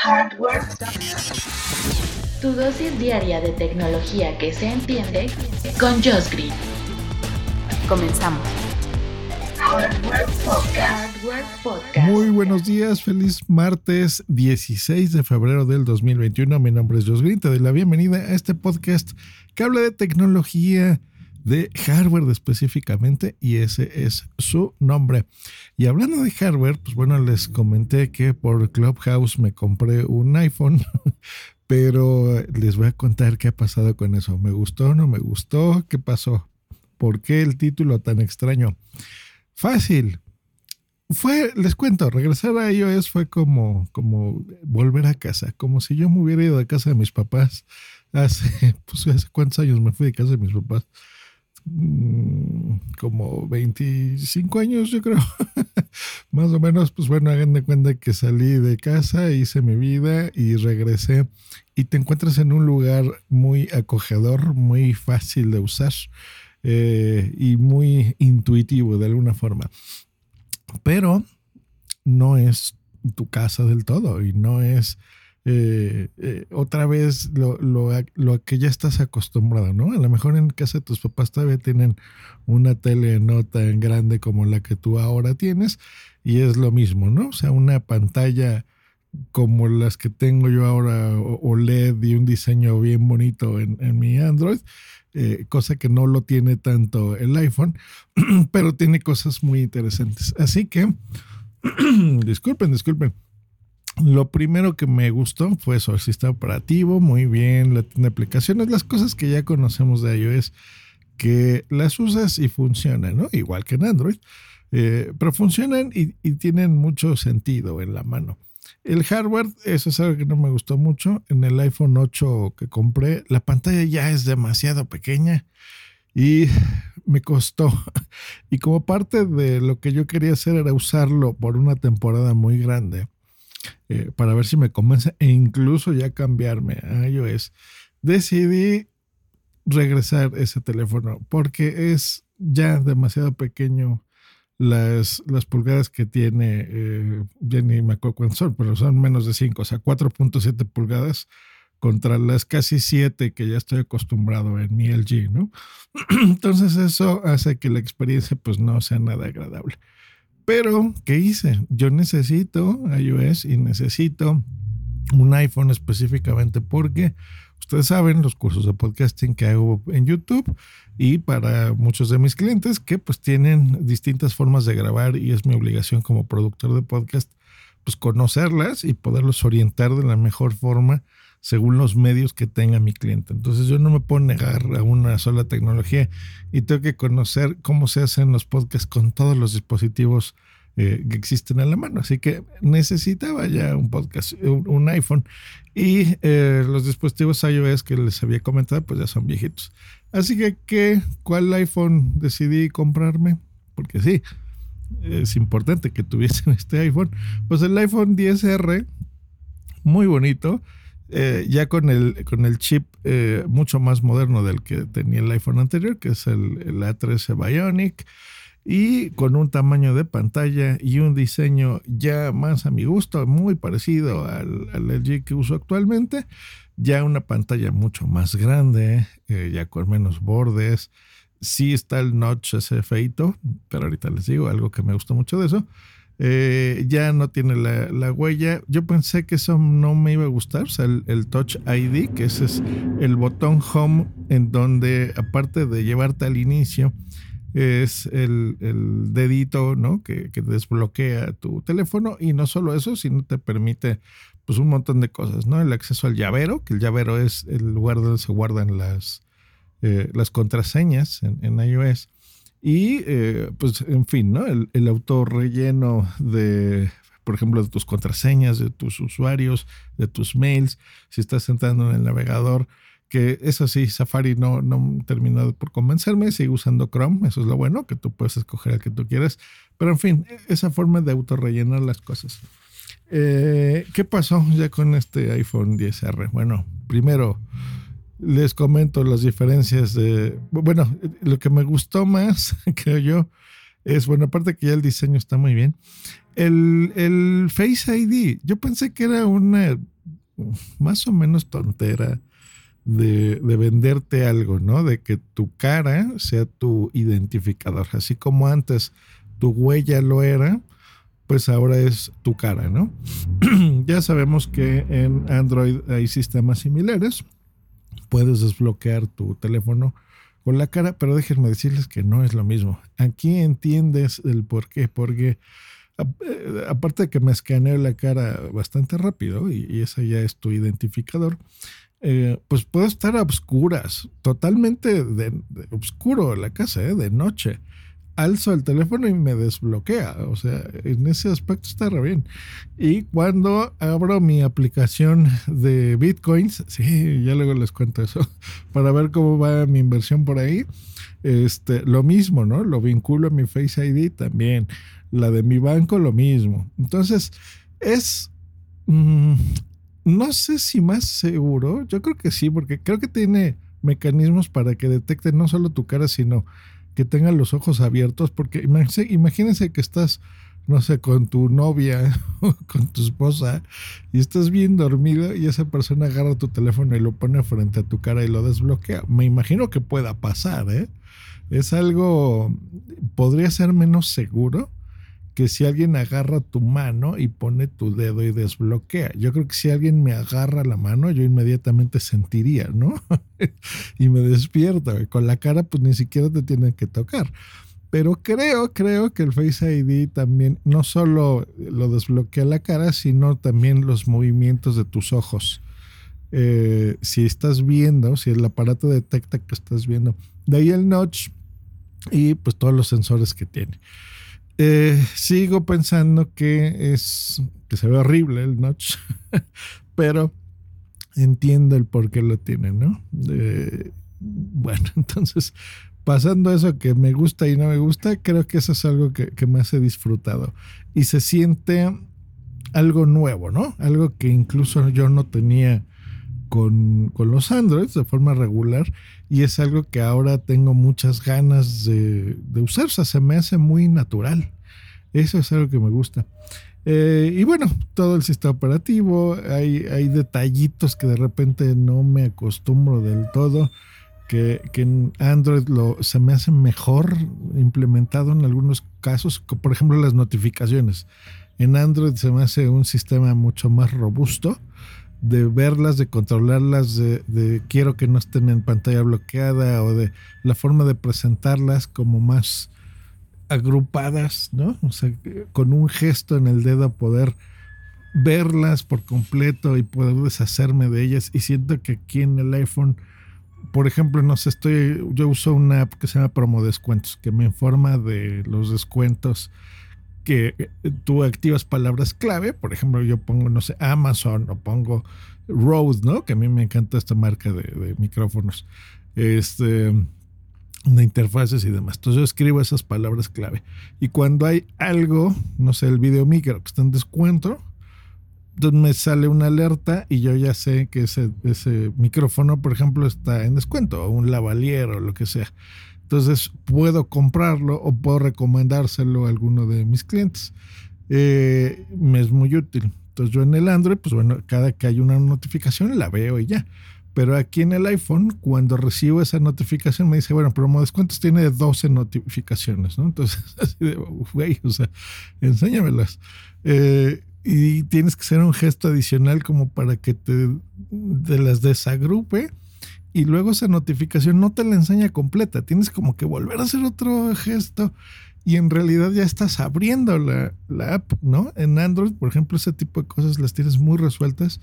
Hardware. Tu dosis diaria de tecnología que se entiende con Josh Green. Comenzamos. Hardware Podcast. Muy buenos días, feliz martes 16 de febrero del 2021. Mi nombre es Josh Green, te doy la bienvenida a este podcast que habla de tecnología, de hardware específicamente y ese es su nombre. Y hablando de hardware, pues bueno, les comenté que por Clubhouse me compré un iPhone, pero les voy a contar qué ha pasado con eso. ¿Me gustó? ¿No me gustó? ¿Qué pasó? ¿Por qué el título tan extraño? Fácil. Fue, les cuento, regresar a iOS fue como, como volver a casa, como si yo me hubiera ido a casa de mis papás hace, pues hace cuántos años me fui de casa de mis papás como 25 años, yo creo. Más o menos, pues bueno, hagan de cuenta que salí de casa, hice mi vida y regresé. Y te encuentras en un lugar muy acogedor, muy fácil de usar eh, y muy intuitivo de alguna forma. Pero no es tu casa del todo y no es eh, eh, otra vez lo, lo, lo, que ya estás acostumbrado, ¿no? A lo mejor en casa de tus papás todavía tienen una tele no tan grande como la que tú ahora tienes y es lo mismo, ¿no? O sea, una pantalla como las que tengo yo ahora OLED y un diseño bien bonito en, en mi Android, eh, cosa que no lo tiene tanto el iPhone, pero tiene cosas muy interesantes. Así que, disculpen, disculpen. Lo primero que me gustó fue su sistema operativo, muy bien, la tienda de aplicaciones, las cosas que ya conocemos de iOS, que las usas y funcionan, ¿no? Igual que en Android, eh, pero funcionan y, tienen mucho sentido en la mano. El hardware, eso es algo que no me gustó mucho. En el iPhone 8 que compré, la pantalla ya es demasiado pequeña y me costó. Y como parte de lo que yo quería hacer era usarlo por una temporada muy grande eh, para ver si me convence e incluso ya cambiarme a iOS, decidí regresar ese teléfono porque es ya demasiado pequeño las, las pulgadas que tiene, eh, ya ni me pero son menos de 5, o sea, 4.7 pulgadas contra las casi 7 que ya estoy acostumbrado en mi LG, ¿no? Entonces eso hace que la experiencia pues no sea nada agradable. Pero, ¿qué hice? Yo necesito iOS y necesito un iPhone específicamente porque ustedes saben los cursos de podcasting que hago en YouTube y para muchos de mis clientes que pues tienen distintas formas de grabar y es mi obligación como productor de podcast pues conocerlas y poderlos orientar de la mejor forma según los medios que tenga mi cliente. Entonces yo no me puedo negar a una sola tecnología y tengo que conocer cómo se hacen los podcasts con todos los dispositivos eh, que existen a la mano. Así que necesitaba ya un podcast, un, iPhone y eh, los dispositivos iOS que les había comentado pues ya son viejitos. Así que, ¿qué, ¿cuál iPhone decidí comprarme? Porque sí, es importante que tuviesen este iPhone. Pues el iPhone 10R, muy bonito eh, ya con el, con el chip eh, mucho más moderno del que tenía el iPhone anterior, que es el, A13 Bionic, y con un tamaño de pantalla y un diseño ya más a mi gusto, muy parecido al, al LG que uso actualmente, ya una pantalla mucho más grande, eh, ya con menos bordes. Sí está el notch ese feito, pero ahorita les digo algo que me gustó mucho de eso. Eh, ya no tiene la, huella. Yo pensé que eso no me iba a gustar, o sea, el, Touch ID, que ese es el botón Home, en donde aparte de llevarte al inicio, es el, dedito, ¿no? Que, desbloquea tu teléfono y no solo eso, sino te permite pues un montón de cosas, ¿no? El acceso al llavero, que el llavero es el lugar donde se guardan las, eh, las contraseñas en iOS y eh, pues en fin, ¿no? El, el autorrelleno de por ejemplo, de tus contraseñas, de tus usuarios, de tus mails, si estás entrando en el navegador, que eso sí, Safari no, no terminó por convencerme, sigo usando Chrome, eso es lo bueno, que tú puedes escoger el que tú quieras, pero en fin, esa forma de autorrellenar las cosas. Eh, ¿Qué pasó ya con este iPhone 10R? Bueno, primero les comento las diferencias de, bueno, lo que me gustó más, creo yo, es, bueno, aparte que ya el diseño está muy bien, el, el Face ID, yo pensé que era una más o menos tontera de, de, venderte algo, ¿no? De que tu cara sea tu identificador, así como antes tu huella lo era, pues ahora es tu cara, ¿no? ya sabemos que en Android hay sistemas similares. Puedes desbloquear tu teléfono con la cara, pero déjenme decirles que no es lo mismo. Aquí entiendes el por qué, porque eh, aparte de que me escaneo la cara bastante rápido y, y ese ya es tu identificador, eh, pues puedo estar a obscuras, totalmente de, oscuro la casa, ¿eh? de noche alzo el teléfono y me desbloquea. O sea, en ese aspecto está re bien. Y cuando abro mi aplicación de bitcoins, sí, ya luego les cuento eso, para ver cómo va mi inversión por ahí. Este, lo mismo, ¿no? Lo vinculo a mi Face ID también. La de mi banco, lo mismo. Entonces, es. Mmm, no sé si más seguro. Yo creo que sí, porque creo que tiene mecanismos para que detecte no solo tu cara, sino que tengan los ojos abiertos, porque imagínense, que estás, no sé, con tu novia o con tu esposa y estás bien dormido y esa persona agarra tu teléfono y lo pone frente a tu cara y lo desbloquea. Me imagino que pueda pasar, ¿eh? Es algo, podría ser menos seguro, que si alguien agarra tu mano y pone tu dedo y desbloquea. Yo creo que si alguien me agarra la mano, yo inmediatamente sentiría, ¿no? y me despierto. con la cara, pues ni siquiera te tienen que tocar. Pero creo, creo que el Face ID también no solo lo desbloquea la cara, sino también los movimientos de tus ojos. Eh, si estás viendo, si el aparato detecta que estás viendo. De ahí el notch y pues todos los sensores que tiene. Eh, sigo pensando que es que se ve horrible el notch, pero entiendo el por qué lo tiene, ¿no? Eh, bueno, entonces, pasando eso que me gusta y no me gusta, creo que eso es algo que, que me hace disfrutado. Y se siente algo nuevo, ¿no? Algo que incluso yo no tenía con, con, los Androids de forma regular y es algo que ahora tengo muchas ganas de, de usar, o sea, se me hace muy natural. Eso es algo que me gusta. Eh, y bueno, todo el sistema operativo, hay, hay detallitos que de repente no me acostumbro del todo, que, que en Android lo, se me hace mejor implementado en algunos casos, por ejemplo las notificaciones. En Android se me hace un sistema mucho más robusto de verlas, de controlarlas, de, quiero que no estén en pantalla bloqueada o de la forma de presentarlas como más agrupadas, ¿no? O sea, con un gesto en el dedo poder verlas por completo y poder deshacerme de ellas. Y siento que aquí en el iPhone, por ejemplo, no sé, estoy, yo uso una app que se llama Promo Descuentos, que me informa de los descuentos que eh, tú activas palabras clave, por ejemplo, yo pongo, no sé, Amazon o pongo Rode, ¿no? Que a mí me encanta esta marca de, de micrófonos. Este, de interfaces y demás. Entonces yo escribo esas palabras clave. Y cuando hay algo, no sé, el video micro que está en descuento, entonces me sale una alerta y yo ya sé que ese, ese micrófono, por ejemplo, está en descuento, o un lavalier o lo que sea. Entonces puedo comprarlo o puedo recomendárselo a alguno de mis clientes. Eh, me es muy útil. Entonces yo en el Android, pues bueno, cada que hay una notificación la veo y ya. Pero aquí en el iPhone, cuando recibo esa notificación, me dice, bueno, promo descuentos tiene 12 notificaciones, ¿no? Entonces, así de, güey, o sea, enséñamelas. Eh, y tienes que hacer un gesto adicional como para que te, te, las desagrupe y luego esa notificación no te la enseña completa. Tienes como que volver a hacer otro gesto y en realidad ya estás abriendo la, app, ¿no? En Android, por ejemplo, ese tipo de cosas las tienes muy resueltas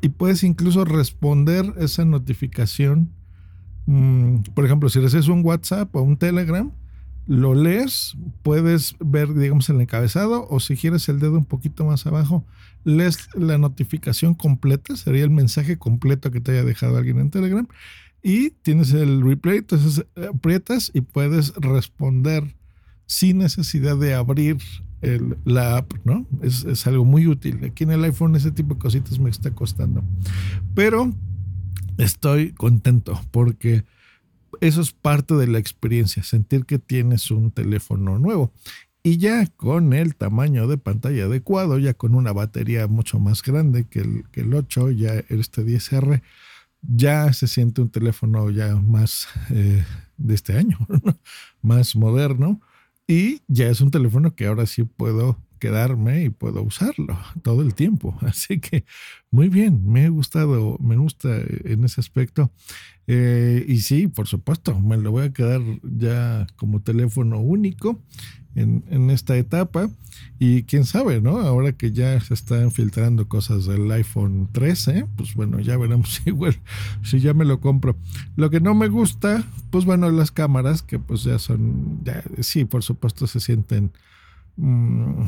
y puedes incluso responder esa notificación. Mm, por ejemplo, si recibes un WhatsApp o un Telegram, lo lees, puedes ver, digamos, el encabezado o si quieres el dedo un poquito más abajo, lees la notificación completa, sería el mensaje completo que te haya dejado alguien en Telegram y tienes el replay, entonces aprietas y puedes responder sin necesidad de abrir la app, ¿no? Es, es, algo muy útil. Aquí en el iPhone ese tipo de cositas me está costando. Pero estoy contento porque eso es parte de la experiencia, sentir que tienes un teléfono nuevo. Y ya con el tamaño de pantalla adecuado, ya con una batería mucho más grande que el, que el 8, ya este 10R, ya se siente un teléfono ya más eh, de este año, más moderno. Y ya es un teléfono que ahora sí puedo quedarme y puedo usarlo todo el tiempo. Así que muy bien, me ha gustado, me gusta en ese aspecto. Eh, y sí, por supuesto, me lo voy a quedar ya como teléfono único en, en, esta etapa. Y quién sabe, ¿no? Ahora que ya se están filtrando cosas del iPhone 13, pues bueno, ya veremos igual si ya me lo compro. Lo que no me gusta, pues bueno, las cámaras, que pues ya son, sí, por supuesto se sienten Mm,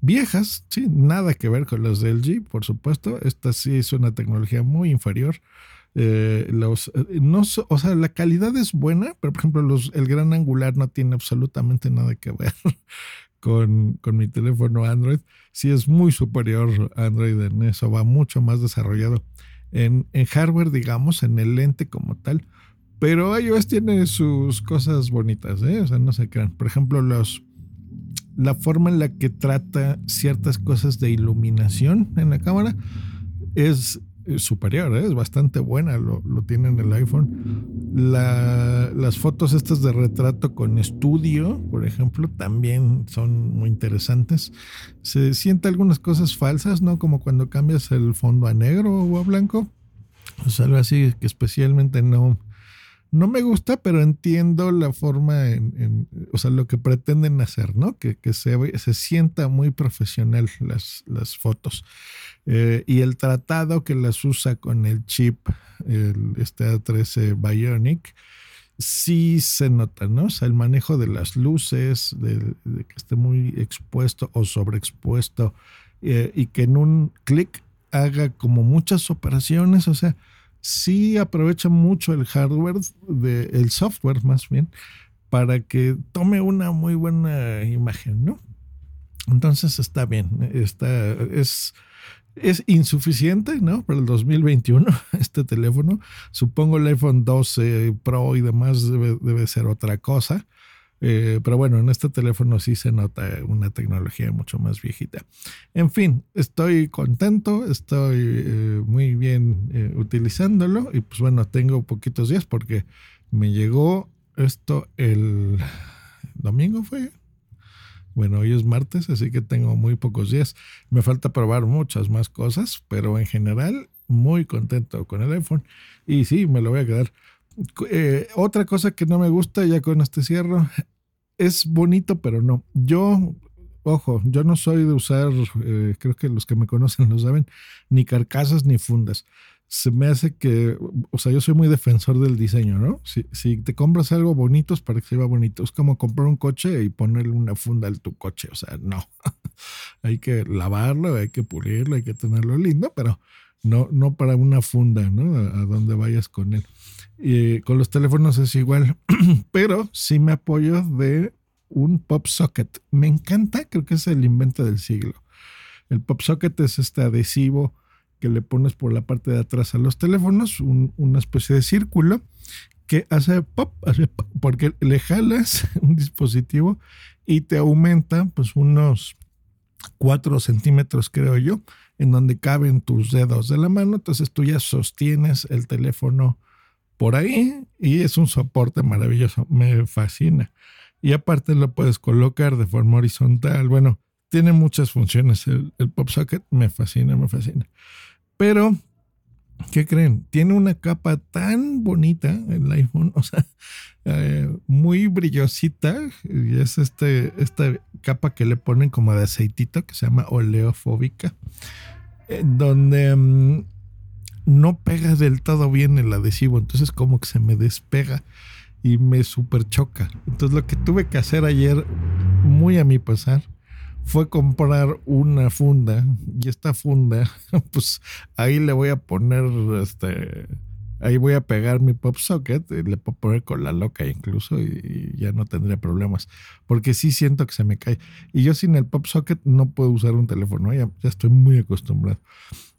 viejas, sí, nada que ver con los de LG, por supuesto. Esta sí es una tecnología muy inferior. Eh, los, eh, no, o sea, la calidad es buena, pero por ejemplo, los, el gran angular no tiene absolutamente nada que ver con, con mi teléfono Android. Sí es muy superior Android en eso, va mucho más desarrollado en, en hardware, digamos, en el lente como tal. Pero iOS tiene sus cosas bonitas, ¿eh? o sea, no se crean. Por ejemplo, los, la forma en la que trata ciertas cosas de iluminación en la cámara es superior, ¿eh? es bastante buena, lo, tiene en el iPhone. las fotos estas de retrato con estudio, por ejemplo, también son muy interesantes. Se siente algunas cosas falsas, ¿no? Como cuando cambias el fondo a negro o a blanco. Es algo así que especialmente no, no me gusta, pero entiendo la forma, en, o sea, lo que pretenden hacer, ¿no? Que, se, se, sienta muy profesional las, las fotos. Eh, y el tratado que las usa con el chip, el, este A13 Bionic, sí se nota, ¿no? O sea, el manejo de las luces, de, que esté muy expuesto o sobreexpuesto, eh, y que en un clic haga como muchas operaciones, o sea, sí aprovecha mucho el hardware, el software más bien, para que tome una muy buena imagen, ¿no? Entonces está bien, está, es, es insuficiente, ¿no? Para el 2021, este teléfono. Supongo el iPhone 12 Pro y demás debe ser otra cosa. Eh, pero bueno, en este teléfono sí se nota una tecnología mucho más viejita. En fin, estoy contento, estoy eh, muy bien eh, utilizándolo y pues bueno, tengo poquitos días porque me llegó esto el domingo fue. Bueno, hoy es martes, así que tengo muy pocos días. Me falta probar muchas más cosas, pero en general muy contento con el iPhone. Y sí, me lo voy a quedar. otra cosa que no me gusta, ya con este cierro, es bonito, pero no. Yo, ojo, yo no soy de usar, eh, creo que los que me conocen lo saben, ni carcasas ni fundas. Se me hace que, o sea, yo soy muy defensor del diseño, ¿no? Si, si te compras algo bonito es para que se vea bonito. Es como comprar un coche y ponerle una funda a tu coche. O sea, no. hay que lavarlo, hay que pulirlo, hay que tenerlo lindo, pero no, no para una funda, ¿no? A, a donde vayas con él. Y con los teléfonos es igual, pero sí me apoyo de un pop socket. Me encanta, creo que es el invento del siglo. El pop socket es este adhesivo que le pones por la parte de atrás a los teléfonos, una especie de círculo que hace pop, hace pop, porque le jalas un dispositivo y te aumenta pues unos 4 centímetros, creo yo, en donde caben tus dedos de la mano. Entonces tú ya sostienes el teléfono por ahí y es un soporte maravilloso, me fascina. Y aparte lo puedes colocar de forma horizontal. Bueno, tiene muchas funciones el, pop socket, me fascina, me fascina. Pero, ¿qué creen? Tiene una capa tan bonita el iPhone, o sea, eh, muy brillosita. Y es este, esta capa que le ponen como de aceitito que se llama oleofóbica, donde mm, no pega del todo bien el adhesivo, entonces como que se me despega. y me super choca. Entonces lo que tuve que hacer ayer, muy a mi pesar, fue comprar una funda y esta funda, pues ahí le voy a poner este ahí voy a pegar mi pop socket, y le puedo poner con la loca incluso y, ya no tendría problemas, porque sí siento que se me cae. Y yo sin el pop socket no puedo usar un teléfono, ya estoy muy acostumbrado.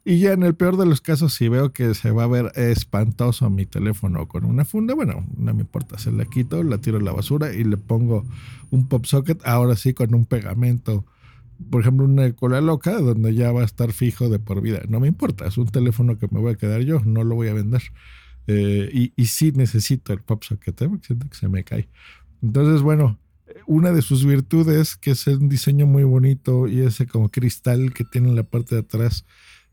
Y ya en el peor de los casos, si veo que se va a ver espantoso mi teléfono con una funda, bueno, no me importa, se la quito, la tiro a la basura y le pongo un pop socket, ahora sí con un pegamento por ejemplo, una cola loca donde ya va a estar fijo de por vida. No me importa, es un teléfono que me voy a quedar yo, no lo voy a vender. Eh, y, y, sí necesito el pop socket, ¿eh? porque siento que se me cae. Entonces, bueno, una de sus virtudes, que es un diseño muy bonito y ese como cristal que tiene en la parte de atrás,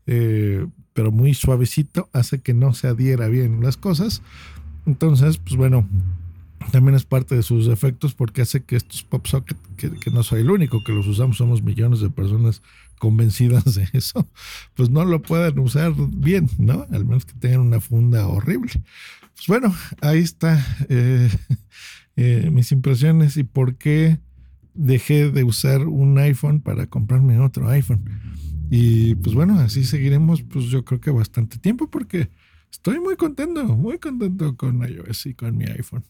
eh, pero muy suavecito, hace que no se adhiera bien las cosas. Entonces, pues bueno, también es parte de sus efectos porque hace que estos pop socket, que, no soy el único que los usamos, somos millones de personas convencidas de eso, pues no lo puedan usar bien, ¿no? Al menos que tengan una funda horrible. Pues bueno, ahí está eh, eh, mis impresiones y por qué dejé de usar un iPhone para comprarme otro iPhone. Y pues bueno, así seguiremos, pues yo creo que bastante tiempo porque estoy muy contento, muy contento con iOS y con mi iPhone.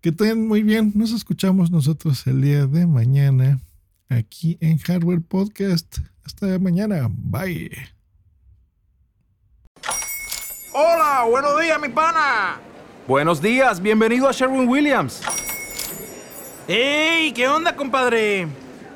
Que estén muy bien. Nos escuchamos nosotros el día de mañana aquí en Hardware Podcast. Hasta mañana. Bye. Hola, buenos días, mi pana. Buenos días, bienvenido a Sherwin Williams. ¡Ey! ¿Qué onda, compadre?